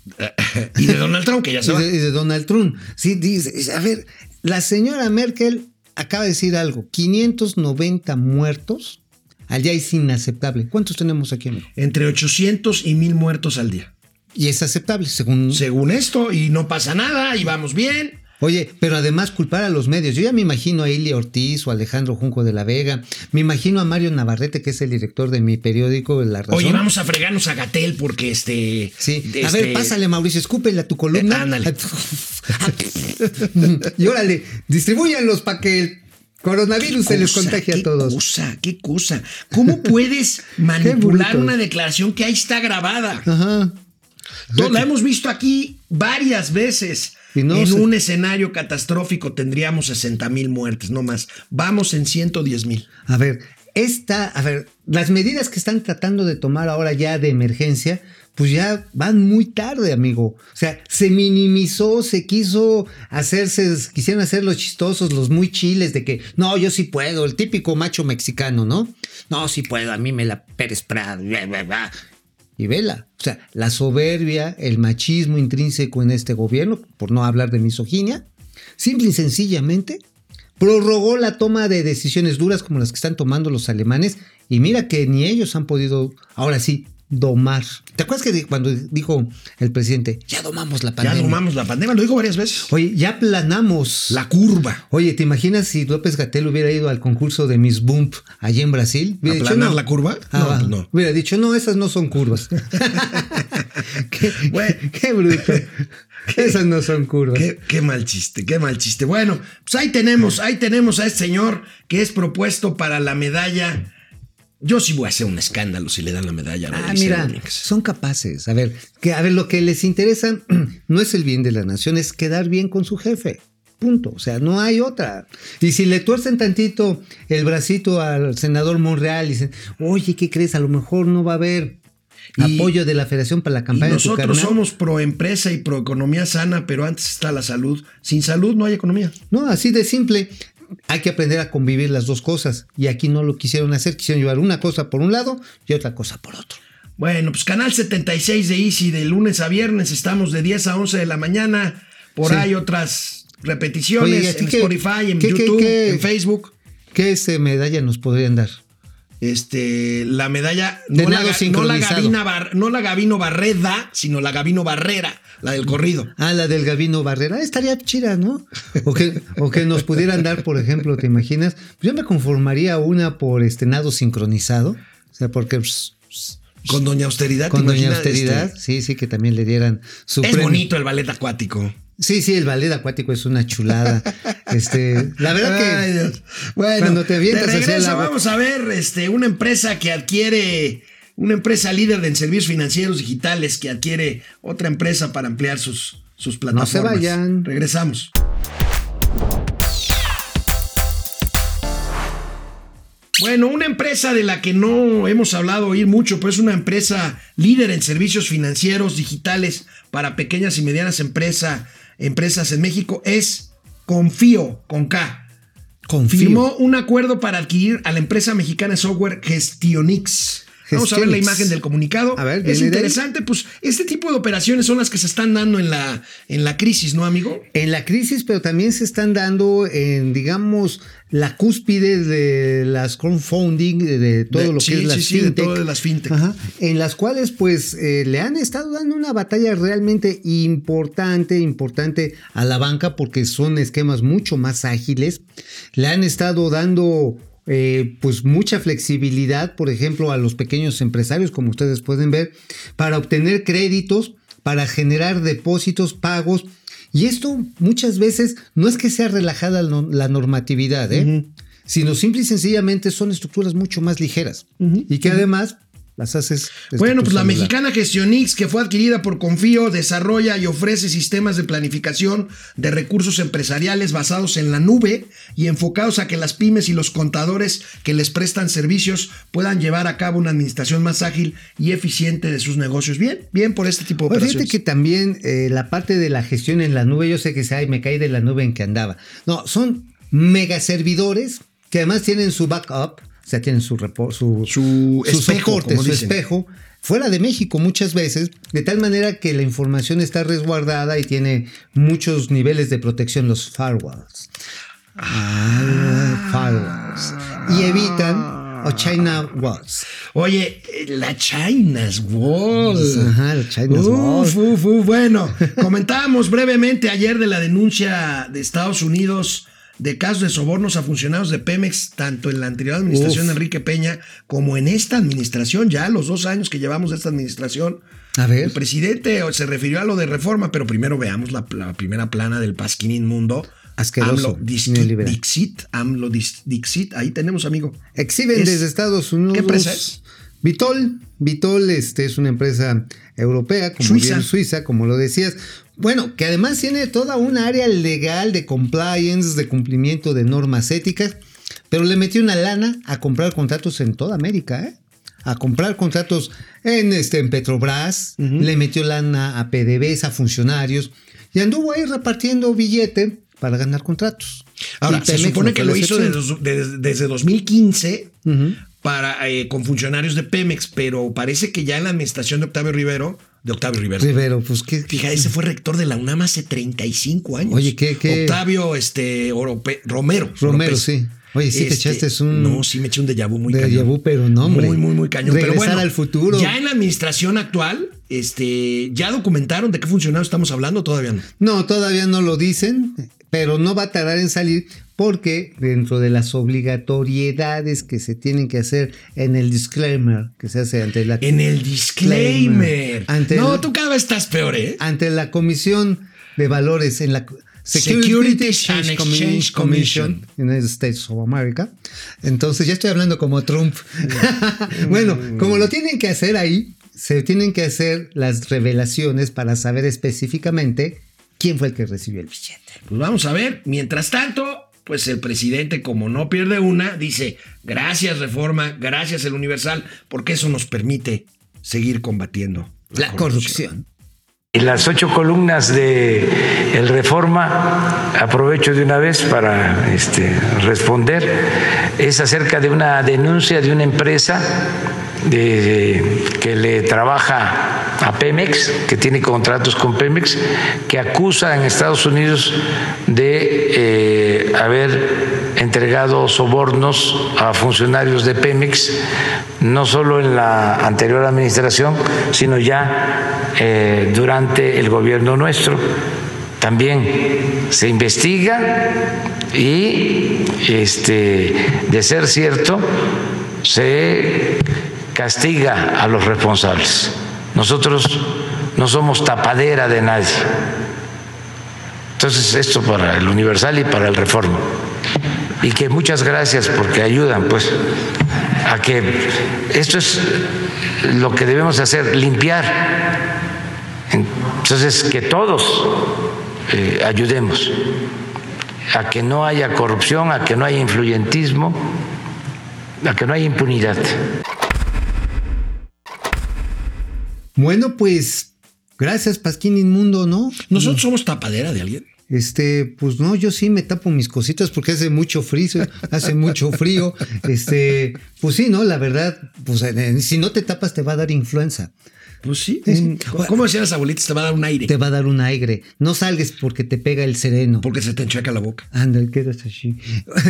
(laughs) Y de Donald Trump, que ya se va. de, y de Donald Trump. Sí, dice, a ver, la señora Merkel acaba de decir algo, 590 muertos al día es inaceptable. ¿Cuántos tenemos aquí, amigo? Entre 800 y 1000 muertos al día. Y es aceptable, según... Según esto, y no pasa nada, y vamos bien. Oye, pero además culpar a los medios. Yo ya me imagino a Ilia Ortiz o Alejandro Junco de la Vega. Me imagino a Mario Navarrete, que es el director de mi periódico, La Razón. Oye, vamos a fregarnos a Gatel porque este. Sí, a este- ver, pásale, Mauricio, escúpele a tu columna. Eh, ándale. (laughs) y órale, distribúyanlos para que el coronavirus se les qué a todos. cosa, qué cosa. ¿Cómo puedes (laughs) manipular una declaración que ahí está grabada? Ajá. La hemos visto aquí varias veces. Y no en se- un escenario catastrófico tendríamos 60 mil muertes, no más. Vamos en 110 mil. A ver, esta, a ver, las medidas que están tratando de tomar ahora ya de emergencia, pues ya van muy tarde, amigo. O sea, se minimizó, se quiso hacerse, quisieron hacer los chistosos, los muy chiles de que, no, yo sí puedo, el típico macho mexicano, ¿no? No, sí puedo, a mí me la Pérez Prado, bla, bla, bla. Y vela, o sea, la soberbia, el machismo intrínseco en este gobierno, por no hablar de misoginia, simple y sencillamente prorrogó la toma de decisiones duras como las que están tomando los alemanes y mira que ni ellos han podido, ahora sí, domar. ¿Te acuerdas que cuando dijo el presidente, ya domamos la Ya pandemia? domamos la pandemia, lo dijo varias veces. Oye, ya planamos. La curva. Oye, ¿te imaginas si López Gatel hubiera ido al concurso de Miss Bump allí en Brasil? Hubiera dicho, ¿Aplanar no. la curva? Ah, No, pues no. Hubiera dicho, no, esas no son curvas. (laughs) qué, Bueno. qué bruto. (laughs) Esas no son curvas. Qué, qué mal chiste, qué mal chiste. Bueno, pues ahí tenemos, ahí tenemos a este señor que es propuesto para la medalla. Yo sí voy a hacer un escándalo si le dan la medalla. a Ah, mira, son capaces. A ver, que, a ver, lo que les interesa (clears throat) no es el bien de la nación, es quedar bien con su jefe. Punto. O sea, no hay otra. Y si le tuercen tantito el bracito al senador Monreal y dicen, oye, ¿qué crees? A lo mejor no va a haber Y- apoyo de la federación para la Y campaña de tu nosotros somos pro empresa y pro economía sana, pero antes está la salud. Sin salud no hay economía. No, así de simple. Hay que aprender a convivir las dos cosas. Y aquí no lo quisieron hacer. Quisieron llevar una cosa por un lado y otra cosa por otro. Bueno, pues canal 76 de Easy de lunes a viernes. Estamos de 10 a 11 de la mañana. Por Sí. ahí otras repeticiones Oye, ¿y a ti en qué- Spotify, en qué- YouTube, qué- en Facebook. ¿Qué ese medalla nos podrían dar? Este, la medalla, no la, no, la sincronizado. Gavina Bar- no la Gavino Barreda, sino la Gavino Barrera, la del corrido. Ah, la del Gavino Barrera. Estaría chida, ¿no? O que, o que nos pudieran dar, por ejemplo, ¿te imaginas? Yo me conformaría una por este nado sincronizado. O sea, porque pues, Con Doña Austeridad. ¿te con Doña? Austeridad, Este, sí, sí, que también le dieran su es premio. bonito el ballet acuático. Sí, sí, el ballet acuático es una chulada. este, la verdad que Ay, Dios. Bueno, cuando te de regreso agua- vamos a ver este, una empresa que adquiere, una empresa líder de en servicios financieros digitales que adquiere otra empresa para ampliar sus, sus plataformas. se vayan. Regresamos. Bueno, una empresa de la que no hemos hablado oír mucho, pero es una empresa líder en servicios financieros digitales para pequeñas y medianas empresa- empresas en México, es Confío, con K. confío. Firmó un acuerdo para adquirir a la empresa mexicana de software Gestionix. Vamos a ver la imagen del comunicado. A ver, es interesante, pues este tipo de operaciones son las que se están dando en la, en la crisis, ¿no, amigo? En la crisis, pero también se están dando en, digamos, la cúspide de las crowdfunding, de, de todo De- lo que sí, es las sí, sí, de fintech. todo de las fintech. Ajá, en las cuales, pues, eh, le han estado dando una batalla realmente importante, importante a la banca, porque son esquemas mucho más ágiles. Le han estado dando eh, pues mucha flexibilidad, por ejemplo, a los pequeños empresarios, como ustedes pueden ver, para obtener créditos, para generar depósitos, pagos. Y esto muchas veces no es que sea relajada la no- la normatividad, ¿eh? sino simple y sencillamente son estructuras mucho más ligeras y que además las haces. Bueno, pues la celular. mexicana Gestionix, que fue adquirida por Confío, desarrolla y ofrece sistemas de planificación de recursos empresariales basados en la nube y enfocados a que las pymes y los contadores que les prestan servicios puedan llevar a cabo una administración más ágil y eficiente de sus negocios. Bien, bien por este tipo de operaciones. fíjate que también eh, la parte de la gestión en la nube, yo sé que se me caí de la nube en que andaba. No, son mega servidores que además tienen su backup, o sea, tienen su repo- su, Su espejo, soporte, como su dicen. espejo, fuera de México muchas veces, de tal manera que la información está resguardada y tiene muchos niveles de protección, los firewalls. Ah, firewalls. Y evitan o China Walls. Oye, la China's Wall. Ajá, la China's Uf, Wall. uf, uf. Bueno, comentábamos brevemente ayer de la denuncia de Estados Unidos de casos de sobornos a funcionarios de Pemex, tanto en la anterior administración Uf. de Enrique Peña como en esta administración, ya los dos años que llevamos de esta administración. A ver. El presidente se refirió a lo de reforma, pero primero veamos la, la primera plana del Pasquín Inmundo. Asqueroso, AMLO. Dixit, AMLO Dis- Dixit, ahí tenemos, amigo. Exhiben Es- desde Estados Unidos. ¿Qué empresa es? Vitol. Vitol este, es una empresa europea, como Suiza. bien Suiza, como lo decías. Bueno, que además tiene toda una área legal de compliance, de cumplimiento de normas éticas, pero le metió una lana a comprar contratos en toda América, ¿eh? A comprar contratos en, este, en Petrobras, le metió lana a PDVSA, a funcionarios, y anduvo ahí repartiendo billete para ganar contratos. Ahora, se supone que lo hizo desde, desde- desde 2015 Ujú. Para, eh, con funcionarios de Pemex, pero parece que ya en la administración de Octavio Rivero, de Octavio Rivero. Rivero, pues qué. Fija, ese fue rector de la UNAM hace 35 años. Oye, ¿qué- qué? Octavio este, Orope- Romero. Romero, sí. Oye, sí te echaste un- No, sí me eché un déjà vu muy Déjà cañón. vu, pero no, hombre. Muy, muy, muy cañón. Regresar pero bueno, al futuro. Ya en la administración actual, este, ¿ya documentaron de qué funcionario estamos hablando? Todavía no. No, todavía no lo dicen, pero no va a tardar en salir porque dentro de las obligatoriedades que se tienen que hacer en el disclaimer que se hace ante la En el disclaimer. Ante no, el- tú cada vez estás peor, ¿eh? ante la Comisión de Valores en la Securities and Exchange Commission. United States of America. Entonces ya estoy hablando como Trump. (laughs) bueno, como lo tienen que hacer ahí, se tienen que hacer las revelaciones para saber específicamente quién fue el que recibió el billete. Pues vamos a ver. Mientras tanto, pues el presidente, como no pierde una, dice, gracias Reforma, gracias el Universal, porque eso nos permite seguir combatiendo La corrupción. Y las ocho columnas de el Reforma, aprovecho de una vez para este, responder, es acerca de una denuncia de una empresa de- que le trabaja a Pemex, que tiene contratos con Pemex, que acusa en Estados Unidos de eh, haber entregado sobornos a funcionarios de Pemex, no solo en la anterior administración, sino ya eh, durante el gobierno nuestro. También se investiga y, este, de ser cierto, se castiga a los responsables. Nosotros no somos tapadera de nadie. Entonces, esto para el Universal y para el Reforma. Y que muchas gracias porque ayudan, pues, a que esto es lo que debemos hacer, limpiar. Entonces, que todos eh, ayudemos a que no haya corrupción, a que no haya influyentismo, a que no haya impunidad. Bueno, pues gracias, Pasquín Inmundo, ¿no? Nosotros somos tapadera de alguien. Este, pues no, yo sí me tapo mis cositas porque hace mucho frío, hace mucho frío. Este, pues sí, no, la verdad, pues si no te tapas te va a dar influenza. Pues sí. ¿Cómo decían las abuelitas? Te va a dar un aire. Te va a dar un aire. No salgues porque te pega el sereno. Porque se te enchueca la boca. Anda, quedas así.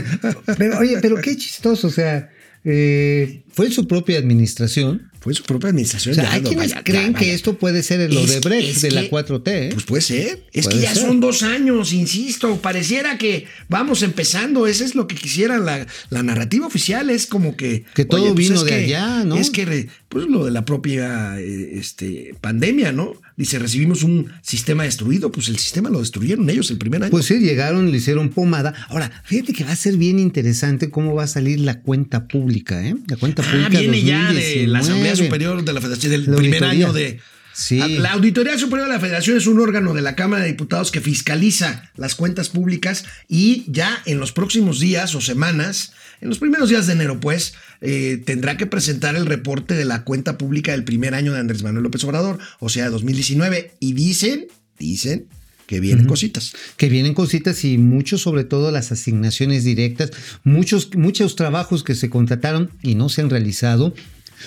(laughs) pero, oye, pero qué chistoso, o sea, eh, fue en su propia administración. Fue su propia administración. O sea, ya, hay no, quienes vaya, creen que esto puede ser el Odebrecht es de la que- 4T. ¿eh? Pues puede ser. Es que ya ser. son dos años, insisto. Pareciera que vamos empezando. Eso es lo que quisiera la, la narrativa oficial. Es como que. Que todo pues vino de que- allá, ¿no? Es que, re- pues lo de la propia eh, este, pandemia, ¿no? Dice, recibimos un sistema destruido. Pues el sistema lo destruyeron ellos el primer año. Pues sí, llegaron, le hicieron pomada. Ahora, fíjate que va a ser bien interesante cómo va a salir la cuenta pública, ¿eh? La cuenta Ah, pública viene ya de la Asamblea 2019. Superior de la Federación, del La primer año de. Sí. La Auditoría Superior de la Federación es un órgano de la Cámara de Diputados que fiscaliza las cuentas públicas y ya en los próximos días o semanas, en los primeros días de enero, pues, eh, tendrá que presentar el reporte de la cuenta pública del primer año de Andrés Manuel López Obrador, o sea, 2019. Y dicen, dicen que vienen cositas. que vienen cositas y mucho, sobre todo las asignaciones directas, muchos, muchos trabajos que se contrataron y no se han realizado.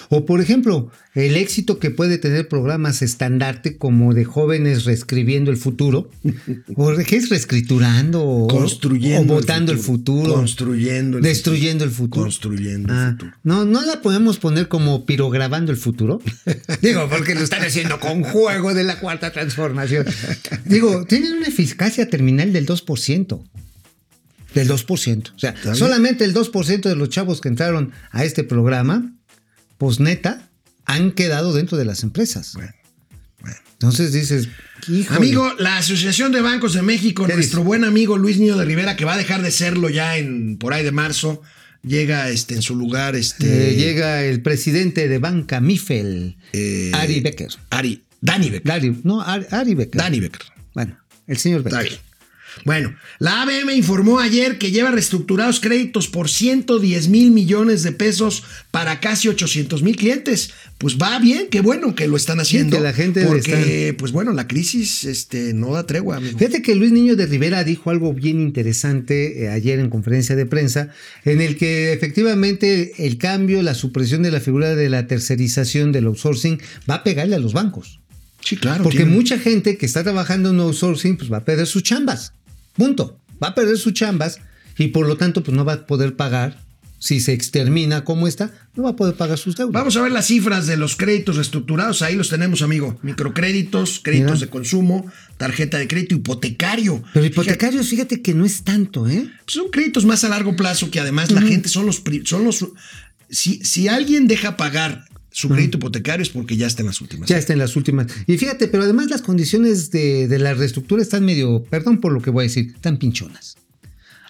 O por ejemplo, el éxito que puede tener programas estandarte como de jóvenes reescribiendo el futuro, (laughs) o ¿qué es reescriturando? Construyendo o votando el futuro. futuro. Construyendo el Destruyendo el futuro. Construyendo el Ah, futuro. No, no la podemos poner como pirograbando el futuro. (laughs) Digo, porque lo están haciendo con juego de la cuarta transformación. (laughs) Digo, tienen una eficacia terminal del 2%. Del 2%. O sea, solamente el 2% de los chavos que entraron a este programa, pues neta, han quedado dentro de las empresas. Bueno, Entonces dices, híjole. Amigo, la Asociación de Bancos de México, ¿Qué nuestro dice? buen amigo Luis Niño de Rivera, que va a dejar de serlo ya en por ahí de marzo, llega este, en su lugar. Este, Eh, llega el presidente de banca Mifel, eh, Ari Becker. Ari, Dani Becker. No, Ari, Ari Becker. Dani Becker. Bueno, el señor Becker. Bien. Bueno, la ABM informó ayer que lleva reestructurados créditos por 110 mil millones de pesos para casi 800 mil clientes. Pues va bien, qué bueno que lo están haciendo. que la gente porque, pues bueno, la crisis este, no da tregua, amigo. Fíjate que Luis Niño de Rivera dijo algo bien interesante eh, ayer en conferencia de prensa, en el que efectivamente el cambio, la supresión de la figura de la tercerización del outsourcing va a pegarle a los bancos. Sí, claro. Porque tiene- mucha gente que está trabajando en outsourcing pues va a perder sus chambas. Punto. Va a perder sus chambas y por lo tanto pues no va a poder pagar. Si se extermina como está, no va a poder pagar sus deudas. Vamos a ver las cifras de los créditos reestructurados. Ahí los tenemos, amigo. Microcréditos, créditos Mira. de consumo, tarjeta de crédito, hipotecario. Pero hipotecarios, fíjate que no es tanto, ¿eh? Pues son créditos más a largo plazo que además la gente son los... Son los si, si alguien deja pagar su crédito hipotecario es porque ya está en las últimas. Ya está en las últimas. Y fíjate, pero además las condiciones de, de la reestructura están medio, perdón por lo que voy a decir, están pinchonas.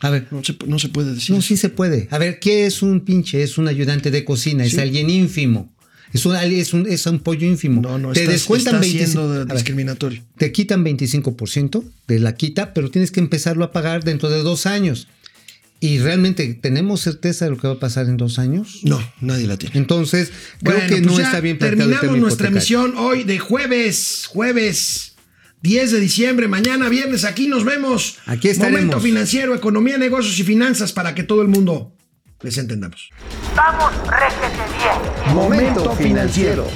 A ver, No se, no se puede decir. no, eso. sí se puede. A ver, ¿qué es un pinche? Es un ayudante de cocina, es alguien ínfimo. Es un, es un, es un pollo ínfimo. No, no, te estás- descuentan está 25 siendo a ver, discriminatorio. te quitan 25% de la quita, pero tienes que empezarlo a pagar dentro de dos años. ¿Y realmente tenemos certeza de lo que va a pasar en dos años? No, nadie la tiene. Entonces, creo Bueno, que pues no ya está bien el Terminamos tema nuestra emisión hoy de jueves, jueves 10 de diciembre, mañana viernes, aquí nos vemos. Aquí estaremos. Momento financiero, economía, negocios y finanzas para que todo el mundo les entendamos. Vamos, réjete bien. Momento financiero.